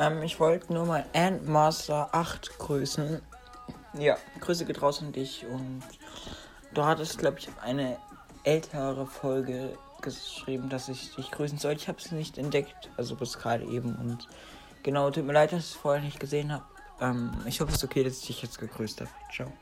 Ähm, ich wollte nur mal Endmaster 8 grüßen. Ja, Grüße geht raus an dich und du hattest, glaube ich, eine ältere Folge geschrieben, dass ich dich grüßen soll. Ich habe es nicht entdeckt, also bis gerade eben und genau, tut mir leid, dass ich es vorher nicht gesehen habe. Ähm, ich hoffe, es ist okay, dass ich dich jetzt gegrüßt habe. Ciao.